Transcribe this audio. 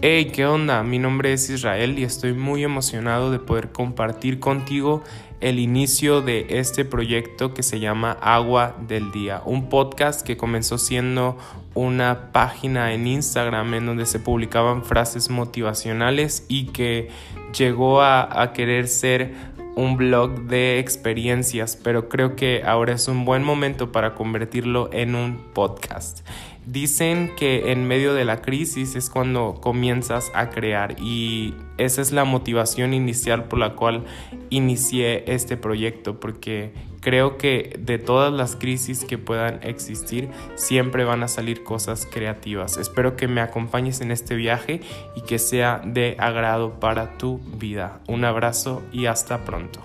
Hey, ¿qué onda? Mi nombre es Israel y estoy muy emocionado de poder compartir contigo el inicio de este proyecto que se llama Agua del Día, un podcast que comenzó siendo una página en Instagram en donde se publicaban frases motivacionales y que llegó a, a querer ser un blog de experiencias, pero creo que ahora es un buen momento para convertirlo en un podcast. Dicen que en medio de la crisis es cuando comienzas a crear y esa es la motivación inicial por la cual inicié este proyecto porque creo que de todas las crisis que puedan existir siempre van a salir cosas creativas. Espero que me acompañes en este viaje y que sea de agrado para tu vida. Un abrazo y hasta pronto.